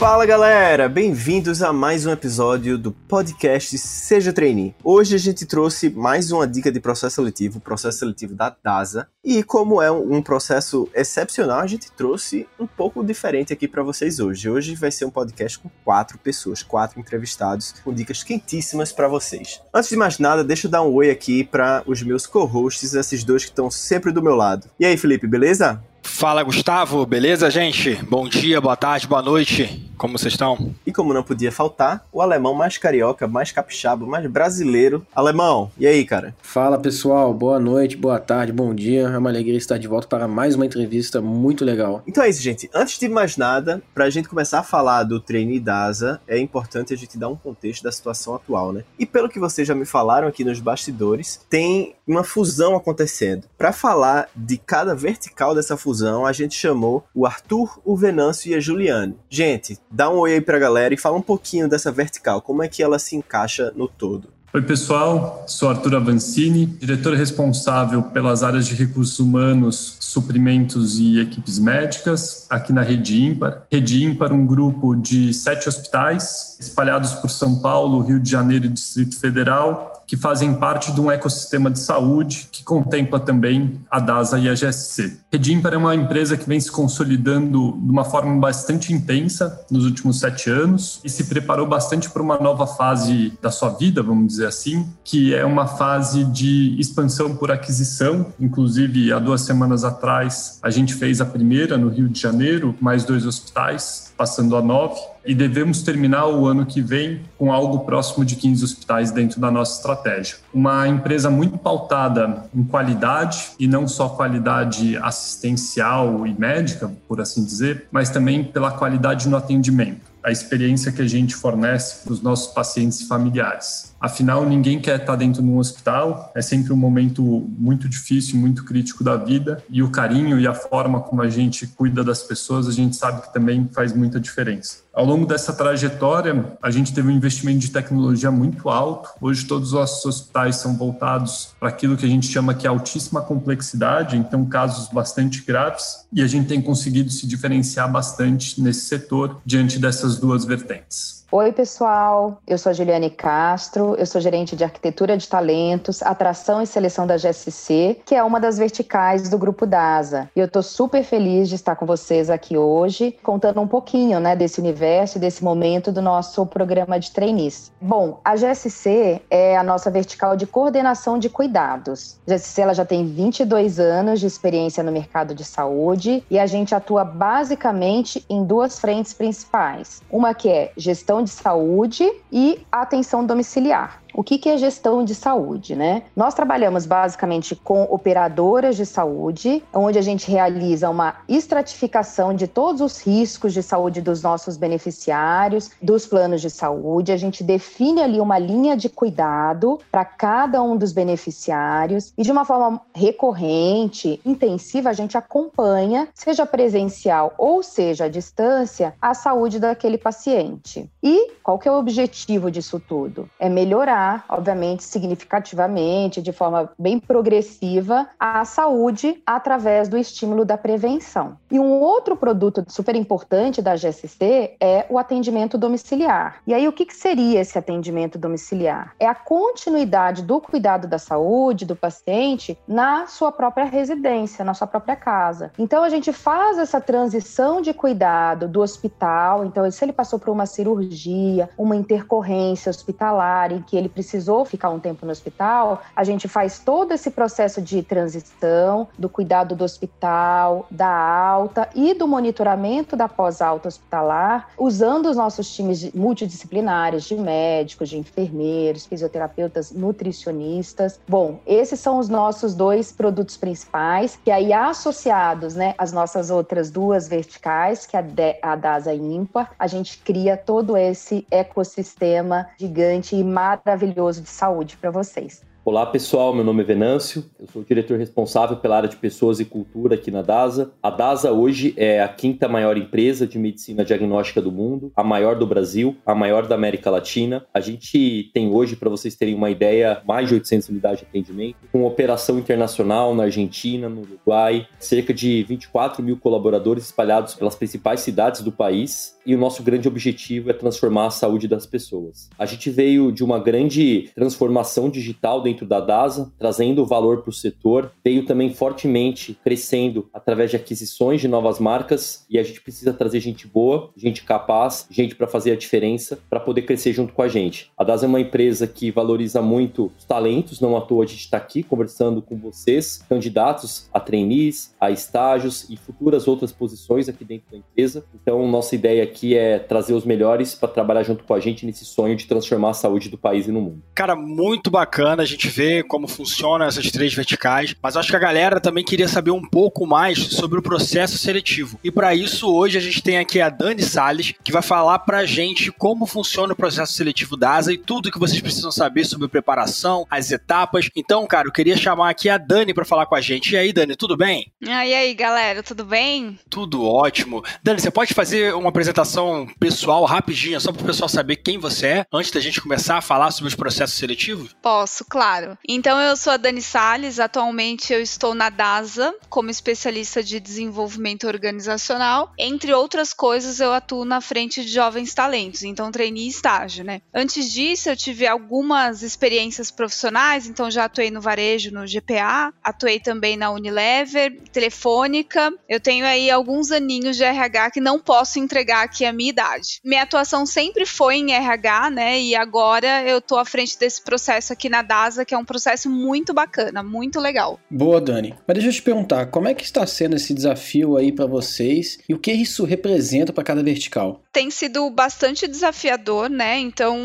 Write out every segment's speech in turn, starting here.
Fala galera, bem-vindos a mais um episódio do podcast Seja Trainee. Hoje a gente trouxe mais uma dica de processo seletivo, processo seletivo da DASA. E como é um processo excepcional, a gente trouxe um pouco diferente aqui para vocês hoje. Hoje vai ser um podcast com quatro pessoas, quatro entrevistados, com dicas quentíssimas para vocês. Antes de mais nada, deixa eu dar um oi aqui para os meus co-hosts, esses dois que estão sempre do meu lado. E aí, Felipe, beleza? Fala Gustavo, beleza, gente? Bom dia, boa tarde, boa noite. Como vocês estão? E como não podia faltar, o alemão mais carioca, mais capixaba, mais brasileiro. Alemão, e aí, cara? Fala pessoal, boa noite, boa tarde, bom dia. É uma alegria estar de volta para mais uma entrevista muito legal. Então é isso, gente. Antes de mais nada, para a gente começar a falar do treine DASA, é importante a gente dar um contexto da situação atual, né? E pelo que vocês já me falaram aqui nos bastidores, tem uma fusão acontecendo. Para falar de cada vertical dessa fusão, a gente chamou o Arthur, o Venâncio e a Juliane. Gente, dá um oi aí pra galera e fala um pouquinho dessa vertical, como é que ela se encaixa no todo. Oi, pessoal. Sou Arthur Avancini, diretor responsável pelas áreas de recursos humanos, suprimentos e equipes médicas aqui na Rede Ímpar. Rede Ímpar, um grupo de sete hospitais espalhados por São Paulo, Rio de Janeiro e Distrito Federal, que fazem parte de um ecossistema de saúde que contempla também a DASA e a GSC. Redimper é uma empresa que vem se consolidando de uma forma bastante intensa nos últimos sete anos e se preparou bastante para uma nova fase da sua vida, vamos dizer assim, que é uma fase de expansão por aquisição. Inclusive, há duas semanas atrás, a gente fez a primeira no Rio de Janeiro, mais dois hospitais, passando a nove e devemos terminar o ano que vem com algo próximo de 15 hospitais dentro da nossa estratégia. Uma empresa muito pautada em qualidade e não só qualidade assistencial e médica, por assim dizer, mas também pela qualidade no atendimento a experiência que a gente fornece para os nossos pacientes e familiares. Afinal, ninguém quer estar dentro de um hospital, é sempre um momento muito difícil, muito crítico da vida, e o carinho e a forma como a gente cuida das pessoas, a gente sabe que também faz muita diferença. Ao longo dessa trajetória, a gente teve um investimento de tecnologia muito alto. Hoje, todos os nossos hospitais são voltados para aquilo que a gente chama que é altíssima complexidade, então casos bastante graves, e a gente tem conseguido se diferenciar bastante nesse setor diante dessas duas vertentes. Oi, pessoal. Eu sou a Juliane Castro, eu sou gerente de arquitetura de talentos, atração e seleção da GSC, que é uma das verticais do grupo DASA. E eu estou super feliz de estar com vocês aqui hoje, contando um pouquinho, né, desse universo desse momento do nosso programa de trainees. Bom, a GSC é a nossa vertical de coordenação de cuidados. A GSC ela já tem 22 anos de experiência no mercado de saúde e a gente atua basicamente em duas frentes principais. Uma que é gestão de saúde e atenção domiciliar. O que, é gestão de saúde, né? Nós trabalhamos basicamente com operadoras de saúde, onde a gente realiza uma estratificação de todos os riscos de saúde dos nossos beneficiários, dos planos de saúde. A gente define ali uma linha de cuidado para cada um dos beneficiários e de uma forma recorrente, intensiva, a gente acompanha, seja presencial ou seja à distância, a saúde daquele paciente. E qual que é o objetivo disso tudo? É melhorar obviamente, significativamente, de forma bem progressiva, a saúde através do estímulo da prevenção. E um outro produto super importante da GSC é o atendimento domiciliar. E aí, o que, que seria esse atendimento domiciliar? É a continuidade do cuidado da saúde do paciente na sua própria residência, na sua própria casa. Então, a gente faz essa transição de cuidado do hospital. Então, se ele passou por uma cirurgia, uma intercorrência hospitalar em que ele precisou ficar um tempo no hospital, a gente faz todo esse processo de transição, do cuidado do hospital, da alta e do monitoramento da pós-alta hospitalar, usando os nossos times multidisciplinares de médicos, de enfermeiros, fisioterapeutas, nutricionistas. Bom, esses são os nossos dois produtos principais, que aí associados, né, às nossas outras duas verticais, que é a DASA ímpar, a gente cria todo esse ecossistema gigante e maravilhoso maravilhoso de saúde para vocês. Olá pessoal, meu nome é Venâncio, eu sou o diretor responsável pela área de pessoas e cultura aqui na DASA. A DASA hoje é a quinta maior empresa de medicina diagnóstica do mundo, a maior do Brasil, a maior da América Latina. A gente tem hoje, para vocês terem uma ideia, mais de 800 unidades de atendimento, com operação internacional na Argentina, no Uruguai, cerca de 24 mil colaboradores espalhados pelas principais cidades do país e o nosso grande objetivo é transformar a saúde das pessoas. A gente veio de uma grande transformação digital dentro da DASA, trazendo valor para o setor, veio também fortemente crescendo através de aquisições de novas marcas e a gente precisa trazer gente boa, gente capaz, gente para fazer a diferença, para poder crescer junto com a gente. A DASA é uma empresa que valoriza muito os talentos, não à toa a gente está aqui conversando com vocês, candidatos a trainees, a estágios e futuras outras posições aqui dentro da empresa. Então, nossa ideia aqui é trazer os melhores para trabalhar junto com a gente nesse sonho de transformar a saúde do país e no mundo. Cara, muito bacana a gente ver como funcionam essas três verticais, mas acho que a galera também queria saber um pouco mais sobre o processo seletivo. E para isso, hoje a gente tem aqui a Dani Salles, que vai falar para a gente como funciona o processo seletivo da ASA e tudo que vocês precisam saber sobre preparação, as etapas. Então, cara, eu queria chamar aqui a Dani para falar com a gente. E aí, Dani, tudo bem? Ah, e aí, galera, tudo bem? Tudo ótimo. Dani, você pode fazer uma apresentação apresentação pessoal rapidinha, só para o pessoal saber quem você é, antes da gente começar a falar sobre os processos seletivos? Posso, claro. Então, eu sou a Dani Salles, atualmente eu estou na DASA como especialista de desenvolvimento organizacional. Entre outras coisas, eu atuo na frente de jovens talentos, então treinei estágio, né? Antes disso, eu tive algumas experiências profissionais, então já atuei no varejo, no GPA, atuei também na Unilever, Telefônica. Eu tenho aí alguns aninhos de RH que não posso entregar aqui a minha idade. Minha atuação sempre foi em RH, né? E agora eu tô à frente desse processo aqui na DASA, que é um processo muito bacana, muito legal. Boa, Dani. Mas deixa eu te perguntar, como é que está sendo esse desafio aí para vocês e o que isso representa para cada vertical? Tem sido bastante desafiador, né? Então,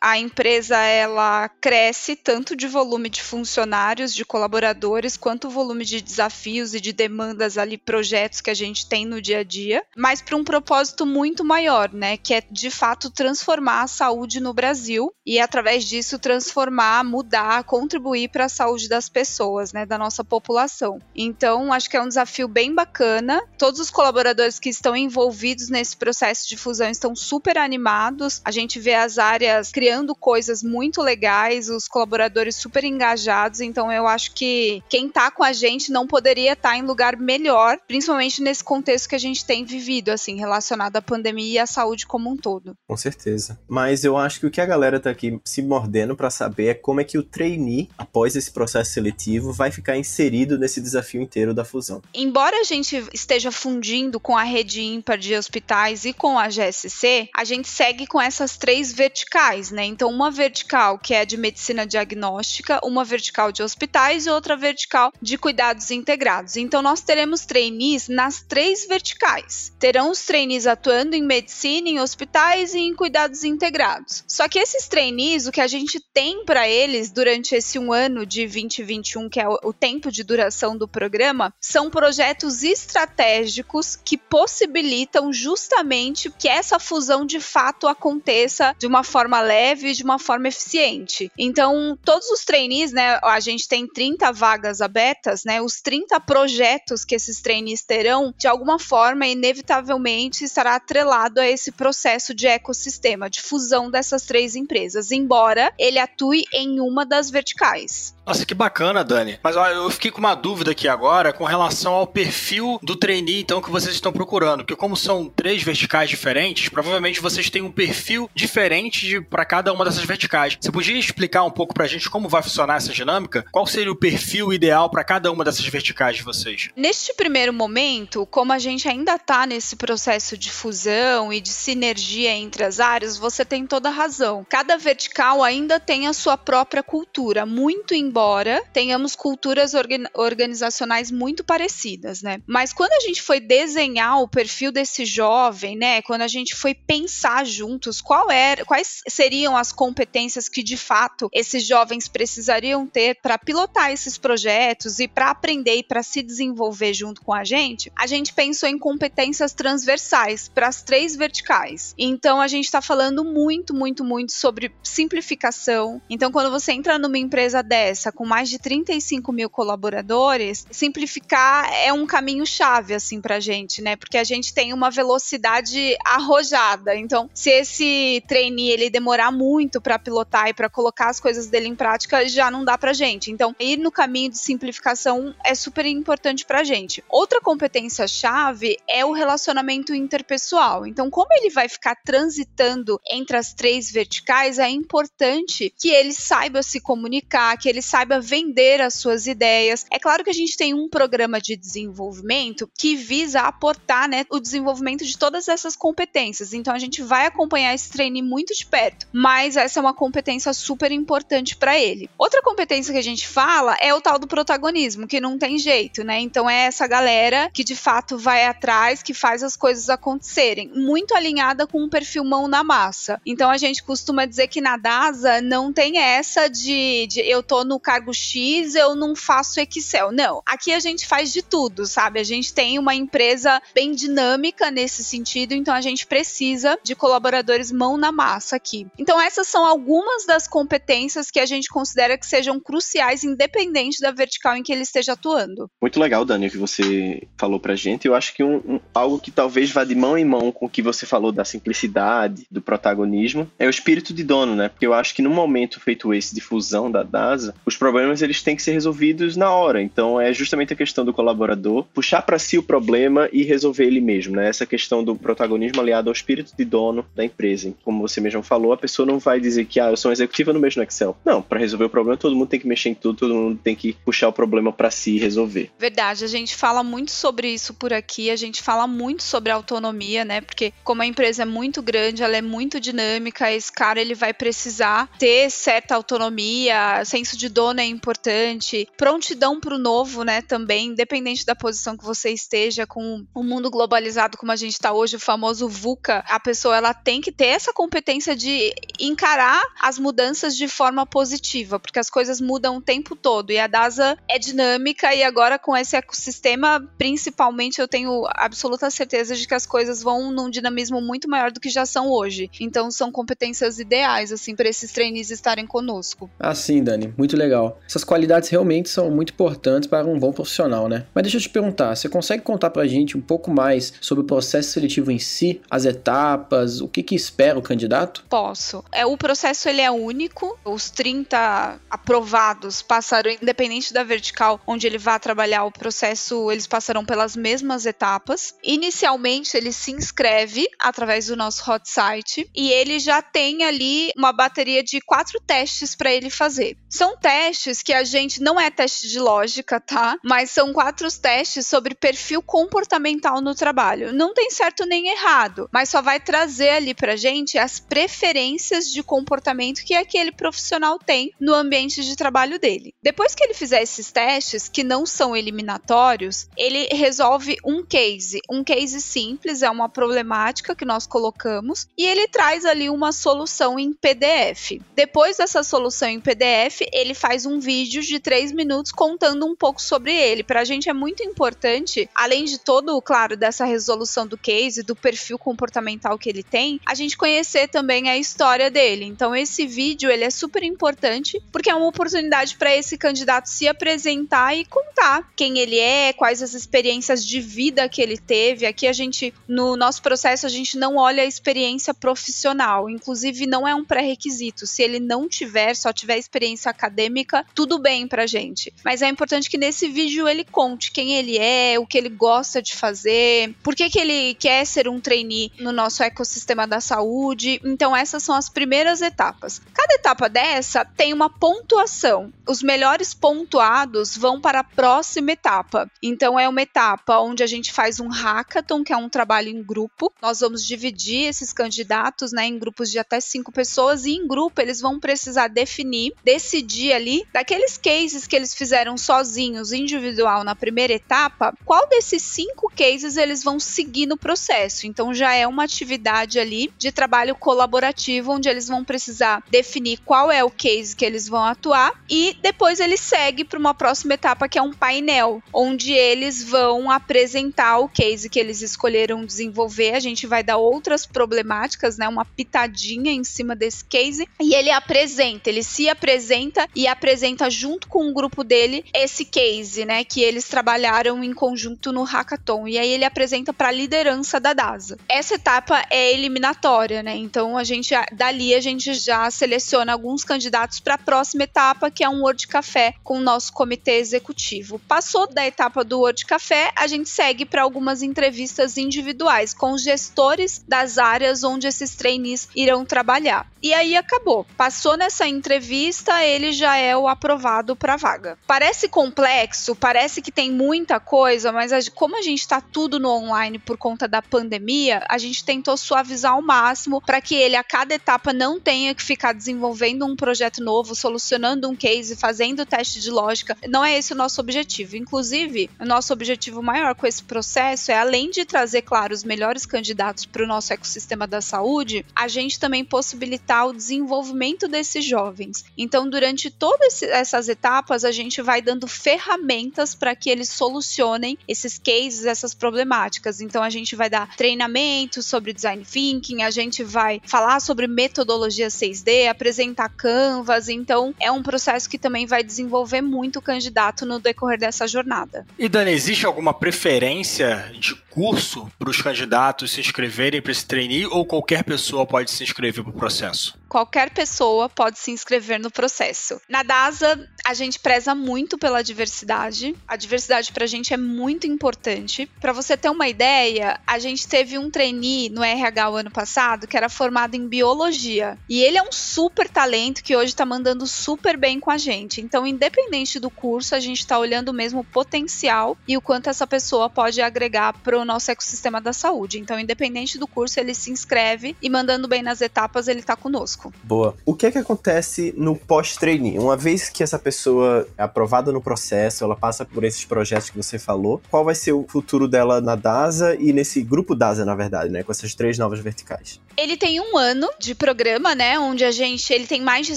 a empresa ela cresce tanto de volume de funcionários, de colaboradores, quanto volume de desafios e de demandas ali, projetos que a gente tem no dia a dia, mas para um propósito muito maior, né? Que é de fato transformar a saúde no Brasil e através disso transformar, mudar, contribuir para a saúde das pessoas, né? Da nossa população. Então, acho que é um desafio bem bacana. Todos os colaboradores que estão envolvidos nesse processo de fusão estão super animados. A gente vê as áreas criando coisas muito legais, os colaboradores super engajados. Então, eu acho que quem está com a gente não poderia estar tá em lugar melhor, principalmente nesse contexto que a gente tem vivido, assim, relacionado à pandemia e a saúde como um todo. Com certeza. Mas eu acho que o que a galera tá aqui se mordendo para saber é como é que o trainee, após esse processo seletivo, vai ficar inserido nesse desafio inteiro da fusão. Embora a gente esteja fundindo com a rede ímpar de hospitais e com a GSC, a gente segue com essas três verticais, né? Então, uma vertical que é de medicina diagnóstica, uma vertical de hospitais e outra vertical de cuidados integrados. Então, nós teremos trainees nas três verticais. Terão os trainees atuando em medicina, em hospitais e em cuidados integrados. Só que esses trainees, o que a gente tem para eles durante esse um ano de 2021, que é o tempo de duração do programa, são projetos estratégicos que possibilitam justamente que essa fusão de fato aconteça de uma forma leve e de uma forma eficiente. Então, todos os trainees, né, a gente tem 30 vagas abertas, né, os 30 projetos que esses trainees terão, de alguma forma, inevitavelmente estará atrelado a esse processo de ecossistema, de fusão dessas três empresas, embora ele atue em uma das verticais. Nossa, que bacana, Dani. Mas olha, eu fiquei com uma dúvida aqui agora com relação ao perfil do trainee, então, que vocês estão procurando. Porque como são três verticais diferentes, provavelmente vocês têm um perfil diferente para cada uma dessas verticais. Você podia explicar um pouco pra gente como vai funcionar essa dinâmica? Qual seria o perfil ideal para cada uma dessas verticais de vocês? Neste primeiro momento, como a gente ainda está nesse processo de fusão e de sinergia entre as áreas, você tem toda a razão. Cada vertical ainda tem a sua própria cultura, muito embora embora tenhamos culturas organizacionais muito parecidas, né? Mas quando a gente foi desenhar o perfil desse jovem, né? Quando a gente foi pensar juntos qual era, quais seriam as competências que de fato esses jovens precisariam ter para pilotar esses projetos e para aprender e para se desenvolver junto com a gente, a gente pensou em competências transversais para as três verticais. Então a gente está falando muito, muito, muito sobre simplificação. Então, quando você entra numa empresa dessa com mais de 35 mil colaboradores, simplificar é um caminho chave assim para gente, né? Porque a gente tem uma velocidade arrojada. Então, se esse trainee ele demorar muito para pilotar e para colocar as coisas dele em prática, já não dá para gente. Então, ir no caminho de simplificação é super importante para gente. Outra competência chave é o relacionamento interpessoal. Então, como ele vai ficar transitando entre as três verticais, é importante que ele saiba se comunicar, que ele saiba vender as suas ideias. É claro que a gente tem um programa de desenvolvimento que visa aportar né, o desenvolvimento de todas essas competências. Então, a gente vai acompanhar esse treino muito de perto, mas essa é uma competência super importante para ele. Outra competência que a gente fala é o tal do protagonismo, que não tem jeito, né? Então, é essa galera que de fato vai atrás, que faz as coisas acontecerem, muito alinhada com um perfil mão na massa. Então, a gente costuma dizer que na DASA não tem essa de, de eu tô no cargo X, eu não faço Excel. Não. Aqui a gente faz de tudo, sabe? A gente tem uma empresa bem dinâmica nesse sentido, então a gente precisa de colaboradores mão na massa aqui. Então, essas são algumas das competências que a gente considera que sejam cruciais, independente da vertical em que ele esteja atuando. Muito legal, Dani, o que você falou pra gente. Eu acho que um, um, algo que talvez vá de mão em mão com o que você falou da simplicidade, do protagonismo, é o espírito de dono, né? Porque eu acho que no momento feito esse de fusão da DASA, os problemas eles têm que ser resolvidos na hora. Então é justamente a questão do colaborador puxar para si o problema e resolver ele mesmo, né? Essa questão do protagonismo aliado ao espírito de dono da empresa. Como você mesmo falou, a pessoa não vai dizer que ah, eu sou um no Excel. Não, para resolver o problema, todo mundo tem que mexer em tudo, todo mundo tem que puxar o problema para si e resolver. Verdade, a gente fala muito sobre isso por aqui, a gente fala muito sobre autonomia, né? Porque como a empresa é muito grande, ela é muito dinâmica, esse cara ele vai precisar ter certa autonomia, senso de dono é importante, prontidão para o novo, né? Também, independente da posição que você esteja, com o mundo globalizado como a gente está hoje, o famoso VUCA, a pessoa ela tem que ter essa competência de encarar as mudanças de forma positiva, porque as coisas mudam o tempo todo e a DASA é dinâmica e agora com esse ecossistema, principalmente, eu tenho absoluta certeza de que as coisas vão num dinamismo muito maior do que já são hoje. Então são competências ideais assim para esses trainees estarem conosco. Ah, sim, Dani, muito legal. Essas qualidades realmente são muito importantes para um bom profissional, né? Mas deixa eu te perguntar, você consegue contar pra gente um pouco mais sobre o processo seletivo em si, as etapas, o que que espera o candidato? Posso. É, o processo ele é único, os 30 aprovados passaram independente da vertical onde ele vai trabalhar o processo, eles passarão pelas mesmas etapas. Inicialmente ele se inscreve através do nosso hot site e ele já tem ali uma bateria de quatro testes para ele fazer. São testes que a gente não é teste de lógica, tá? Mas são quatro testes sobre perfil comportamental no trabalho. Não tem certo nem errado, mas só vai trazer ali pra gente as preferências de comportamento que aquele profissional tem no ambiente de trabalho dele. Depois que ele fizer esses testes, que não são eliminatórios, ele resolve um case. Um case simples é uma problemática que nós colocamos e ele traz ali uma solução em PDF. Depois dessa solução em PDF, ele faz um vídeo de três minutos contando um pouco sobre ele. Para a gente é muito importante, além de todo, claro, dessa resolução do case, do perfil comportamental que ele tem, a gente conhecer também a história dele. Então esse vídeo ele é super importante porque é uma oportunidade para esse candidato se apresentar e contar quem ele é, quais as experiências de vida que ele teve. Aqui a gente no nosso processo a gente não olha a experiência profissional, inclusive não é um pré-requisito. Se ele não tiver, só tiver experiência acadêmica, tudo bem pra gente. Mas é importante que nesse vídeo ele conte quem ele é, o que ele gosta de fazer, por que, que ele quer ser um trainee no nosso ecossistema da saúde. Então, essas são as primeiras etapas. Cada etapa dessa tem uma pontuação. Os melhores pontuados vão para a próxima etapa. Então, é uma etapa onde a gente faz um hackathon, que é um trabalho em grupo. Nós vamos dividir esses candidatos né, em grupos de até cinco pessoas, e em grupo eles vão precisar definir, decidir ali ali, daqueles cases que eles fizeram sozinhos, individual, na primeira etapa, qual desses cinco cases eles vão seguir no processo. Então já é uma atividade ali de trabalho colaborativo, onde eles vão precisar definir qual é o case que eles vão atuar e depois ele segue para uma próxima etapa que é um painel, onde eles vão apresentar o case que eles escolheram desenvolver. A gente vai dar outras problemáticas, né, uma pitadinha em cima desse case e ele apresenta, ele se apresenta e apresenta junto com o grupo dele esse case, né, que eles trabalharam em conjunto no hackathon. E aí ele apresenta para a liderança da DASA. Essa etapa é eliminatória, né? Então a gente dali a gente já seleciona alguns candidatos para a próxima etapa, que é um Word Café com o nosso comitê executivo. Passou da etapa do Word Café, a gente segue para algumas entrevistas individuais com os gestores das áreas onde esses trainees irão trabalhar. E aí acabou. Passou nessa entrevista, ele já é o aprovado para vaga. Parece complexo, parece que tem muita coisa, mas a, como a gente está tudo no online por conta da pandemia, a gente tentou suavizar ao máximo para que ele a cada etapa não tenha que ficar desenvolvendo um projeto novo, solucionando um case, fazendo teste de lógica. Não é esse o nosso objetivo. Inclusive, o nosso objetivo maior com esse processo é além de trazer, claro, os melhores candidatos para o nosso ecossistema da saúde, a gente também possibilitar o desenvolvimento desses jovens. Então, durante todas essas etapas, a gente vai dando ferramentas para que eles solucionem esses cases, essas problemáticas. Então, a gente vai dar treinamento sobre design thinking, a gente vai falar sobre metodologia 6D, apresentar canvas. Então, é um processo que também vai desenvolver muito o candidato no decorrer dessa jornada. E Dani, existe alguma preferência de curso para os candidatos se inscreverem para esse trainee ou qualquer pessoa pode se inscrever para o processo? Qualquer pessoa pode se inscrever no processo. Na DASA, a gente preza muito pela diversidade. A diversidade para a gente é muito importante. Para você ter uma ideia, a gente teve um trainee no RH o ano passado que era formado em biologia. E ele é um super talento que hoje está mandando super bem com a gente. Então, independente do curso, a gente está olhando mesmo o potencial e o quanto essa pessoa pode agregar para o nosso ecossistema da saúde. Então, independente do curso, ele se inscreve e mandando bem nas etapas, ele está conosco. Boa. O que é que acontece no pós-trainee? Uma vez que essa pessoa é aprovada no processo, ela passa por esses projetos que você falou, qual vai ser o futuro dela na DASA e nesse grupo DASA, na verdade, né? Com essas três novas verticais? Ele tem um ano de programa, né? Onde a gente. Ele tem mais de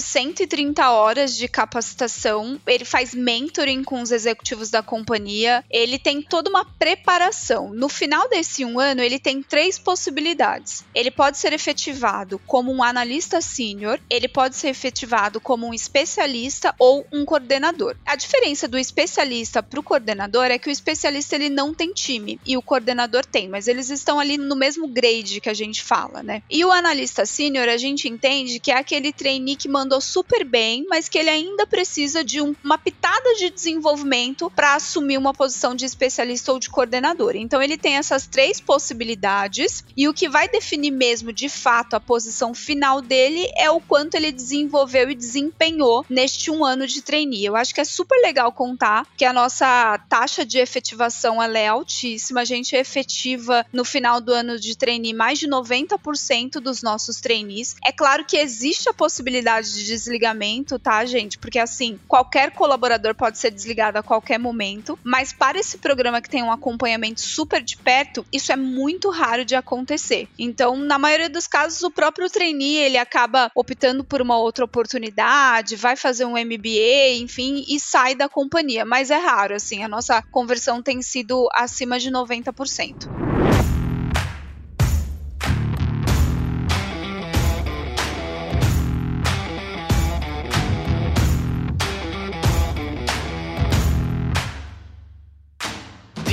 130 horas de capacitação. Ele faz mentoring com os executivos da companhia. Ele tem toda uma preparação. No final desse um ano, ele tem três possibilidades. Ele pode ser efetivado como um analista sênior, ele pode ser efetivado como um especialista ou um coordenador. A diferença do especialista para o coordenador é que o especialista ele não tem time e o coordenador tem, mas eles estão ali no mesmo grade que a gente fala, né? E o analista sênior a gente entende que é aquele trainee que mandou super bem, mas que ele ainda precisa de um, uma pitada de desenvolvimento para assumir uma posição de especialista ou de coordenador. Então ele tem essas três possibilidades e o que vai definir mesmo de fato a posição final dele é o quanto ele desenvolveu e desempenhou neste um ano de trainee. Eu acho que é super legal contar que a nossa taxa de efetivação é altíssima. A gente efetiva no final do ano de trainee mais de 90% dos nossos trainees. É claro que existe a possibilidade de desligamento, tá, gente? Porque assim, qualquer colaborador pode ser desligado a qualquer momento, mas para esse programa que tem um acompanhamento super de perto, isso é muito raro de acontecer. Então, na maioria dos casos, o próprio trainee ele acaba optando por uma outra oportunidade, vai fazer um MBA, enfim, e sai da companhia. Mas é raro, assim, a nossa conversão tem sido acima de 90%.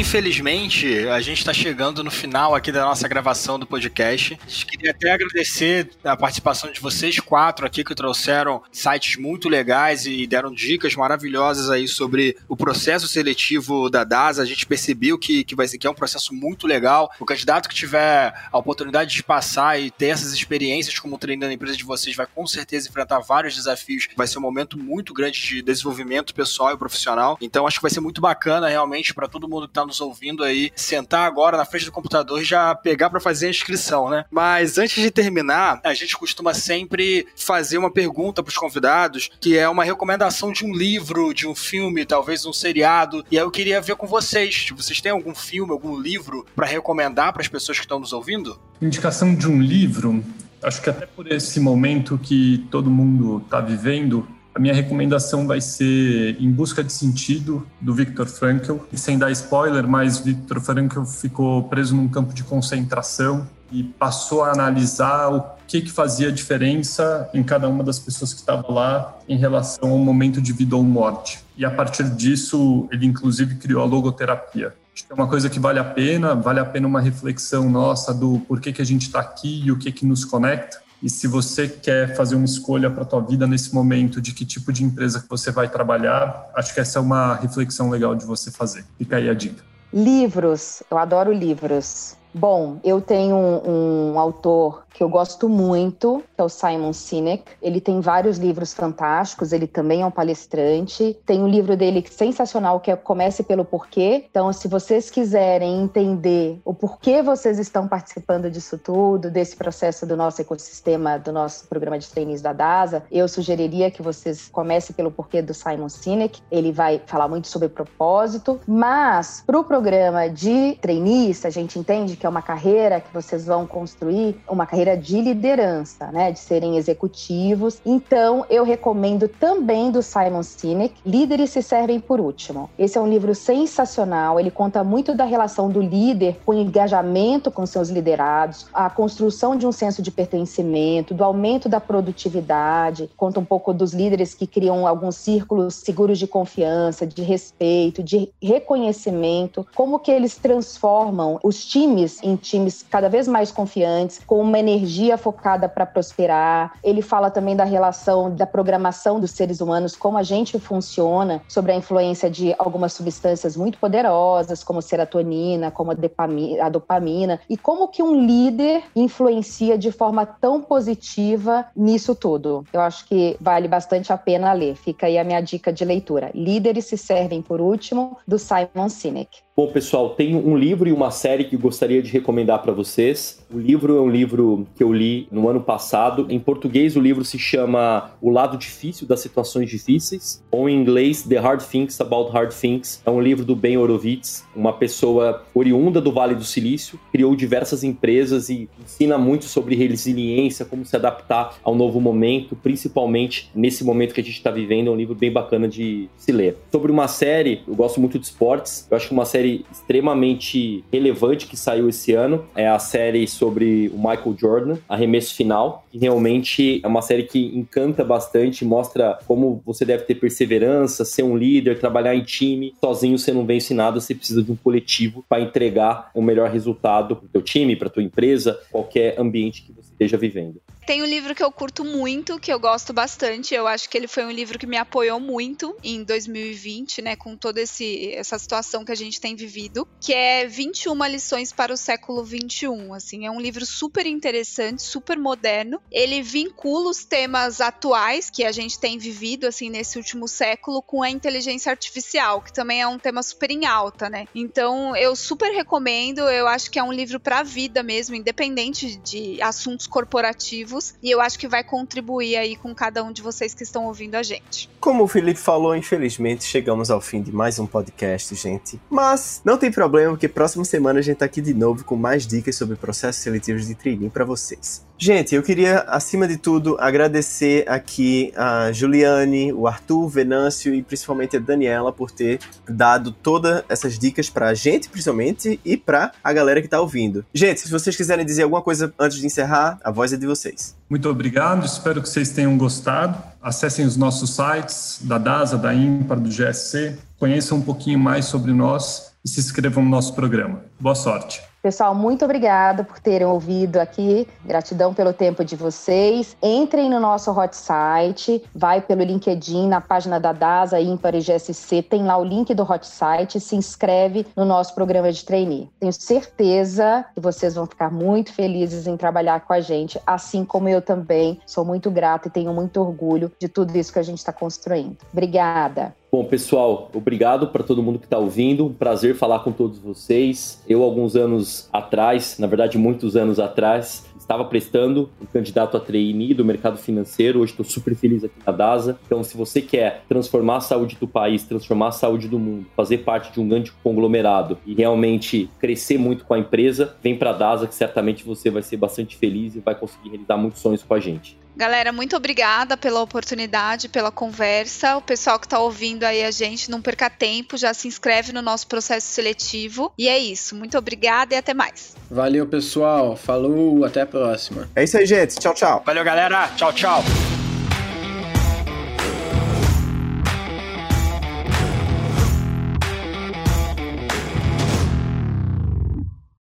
Infelizmente, a gente está chegando no final aqui da nossa gravação do podcast. Queria até agradecer a participação de vocês quatro aqui que trouxeram sites muito legais e deram dicas maravilhosas aí sobre o processo seletivo da DASA. A gente percebeu que, que vai ser que é um processo muito legal. O candidato que tiver a oportunidade de passar e ter essas experiências como treinando na empresa de vocês vai com certeza enfrentar vários desafios. Vai ser um momento muito grande de desenvolvimento pessoal e profissional. Então acho que vai ser muito bacana realmente para todo mundo que está nos ouvindo aí sentar agora na frente do computador e já pegar para fazer a inscrição, né? Mas antes de terminar, a gente costuma sempre fazer uma pergunta para os convidados, que é uma recomendação de um livro, de um filme, talvez um seriado. E aí eu queria ver com vocês, vocês têm algum filme, algum livro para recomendar para as pessoas que estão nos ouvindo? Indicação de um livro, acho que até por esse momento que todo mundo está vivendo, a minha recomendação vai ser Em Busca de Sentido, do Viktor Frankl. E sem dar spoiler, mas Viktor Frankl ficou preso num campo de concentração e passou a analisar o que, que fazia diferença em cada uma das pessoas que estavam lá em relação ao momento de vida ou morte. E a partir disso, ele inclusive criou a logoterapia. Acho que é uma coisa que vale a pena, vale a pena uma reflexão nossa do porquê que a gente está aqui e o que, que nos conecta. E se você quer fazer uma escolha para a tua vida nesse momento de que tipo de empresa que você vai trabalhar, acho que essa é uma reflexão legal de você fazer. Fica aí a dica. Livros, eu adoro livros. Bom, eu tenho um, um, autor que eu gosto muito, que é o Simon Sinek. Ele tem vários livros fantásticos, ele também é um palestrante. Tem um livro dele sensacional que é Comece pelo Porquê. Então, se vocês quiserem entender o porquê vocês estão participando disso tudo, desse processo do nosso ecossistema, do nosso programa de trainees da DASA, eu sugeriria que vocês comecem pelo porquê do Simon Sinek. Ele vai falar muito sobre propósito, mas para o programa de trainees, a gente entende que é uma carreira que vocês vão construir, uma carreira de liderança, né, de serem executivos. Então, eu recomendo também do Simon Sinek, Líderes se servem por último. Esse é um livro sensacional, ele conta muito da relação do líder com o engajamento com seus liderados, a construção de um senso de pertencimento, do aumento da produtividade, conta um pouco dos líderes que criam alguns círculos seguros de confiança, de respeito, de reconhecimento, como que eles transformam os times em times cada vez mais confiantes, com uma energia focada para prosperar. Ele fala também da relação da programação dos seres humanos, como a gente funciona, sobre a influência de algumas substâncias muito poderosas, como serotonina, como a dopamina, e como que um líder influencia de forma tão positiva nisso tudo. Eu acho que vale bastante a pena ler. Fica aí a minha dica de leitura. Líderes se servem por último, do Simon Sinek. Bom, pessoal, tem um livro e uma série que gostaria de recomendar para vocês. O livro é um livro que eu li no ano passado. Em português, o livro se chama O Lado Difícil das Situações Difíceis, ou em inglês, The Hard Things About Hard Things. É um livro do Ben Horowitz, uma pessoa oriunda do Vale do Silício, criou diversas empresas e ensina muito sobre resiliência, como se adaptar ao novo momento, principalmente nesse momento que a gente está vivendo. É um livro bem bacana de se ler. Sobre uma série, eu gosto muito de esportes. Eu acho que uma série série extremamente relevante que saiu esse ano. É a série sobre o Michael Jordan, Arremesso Final, que realmente é uma série que encanta bastante, mostra como você deve ter perseverança, ser um líder, trabalhar em time. Sozinho você não vence nada, você precisa de um coletivo para entregar o melhor resultado para o teu time, para tua empresa, qualquer ambiente que você esteja vivendo. Tem um livro que eu curto muito, que eu gosto bastante. Eu acho que ele foi um livro que me apoiou muito em 2020, né, com toda esse, essa situação que a gente tem vivido, que é 21 lições para o século 21. Assim, é um livro super interessante, super moderno. Ele vincula os temas atuais que a gente tem vivido assim nesse último século com a inteligência artificial, que também é um tema super em alta, né? Então, eu super recomendo. Eu acho que é um livro para a vida mesmo, independente de assuntos corporativos e eu acho que vai contribuir aí com cada um de vocês que estão ouvindo a gente. Como o Felipe falou, infelizmente chegamos ao fim de mais um podcast, gente. Mas não tem problema, porque próxima semana a gente tá aqui de novo com mais dicas sobre processos seletivos de training para vocês. Gente, eu queria, acima de tudo, agradecer aqui a Juliane, o Arthur, Venâncio e principalmente a Daniela por ter dado todas essas dicas pra gente, principalmente, e pra a galera que tá ouvindo. Gente, se vocês quiserem dizer alguma coisa antes de encerrar, a voz é de vocês. Muito obrigado, espero que vocês tenham gostado. Acessem os nossos sites da DASA, da IMPAR, do GSC, conheçam um pouquinho mais sobre nós e se inscrevam no nosso programa. Boa sorte! Pessoal, muito obrigada por terem ouvido aqui. Gratidão pelo tempo de vocês. Entrem no nosso hot site, vai pelo LinkedIn, na página da DASA, Ímpar e GSC, tem lá o link do hot site, se inscreve no nosso programa de trainee. Tenho certeza que vocês vão ficar muito felizes em trabalhar com a gente, assim como eu também. Sou muito grata e tenho muito orgulho de tudo isso que a gente está construindo. Obrigada. Bom, pessoal, obrigado para todo mundo que está ouvindo. Um prazer falar com todos vocês. Eu, alguns anos atrás, na verdade, muitos anos atrás, estava prestando um candidato a trainee do mercado financeiro. Hoje estou super feliz aqui na DASA. Então, se você quer transformar a saúde do país, transformar a saúde do mundo, fazer parte de um grande conglomerado e realmente crescer muito com a empresa, vem para a DASA que certamente você vai ser bastante feliz e vai conseguir realizar muitos sonhos com a gente. Galera, muito obrigada pela oportunidade, pela conversa. O pessoal que está ouvindo aí a gente, não perca tempo, já se inscreve no nosso processo seletivo. E é isso. Muito obrigada e até mais. Valeu, pessoal. Falou, até a próxima. É isso aí, gente. Tchau, tchau. Valeu, galera. Tchau, tchau.